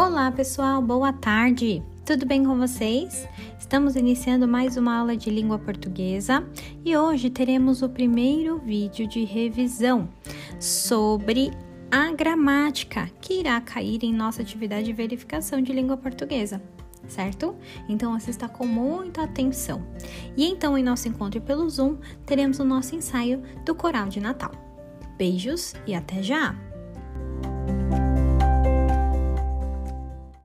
Olá, pessoal, boa tarde. Tudo bem com vocês? Estamos iniciando mais uma aula de língua portuguesa e hoje teremos o primeiro vídeo de revisão sobre a gramática que irá cair em nossa atividade de verificação de língua portuguesa. Certo? Então assista com muita atenção. E então, em nosso encontro pelo Zoom, teremos o nosso ensaio do Coral de Natal. Beijos e até já!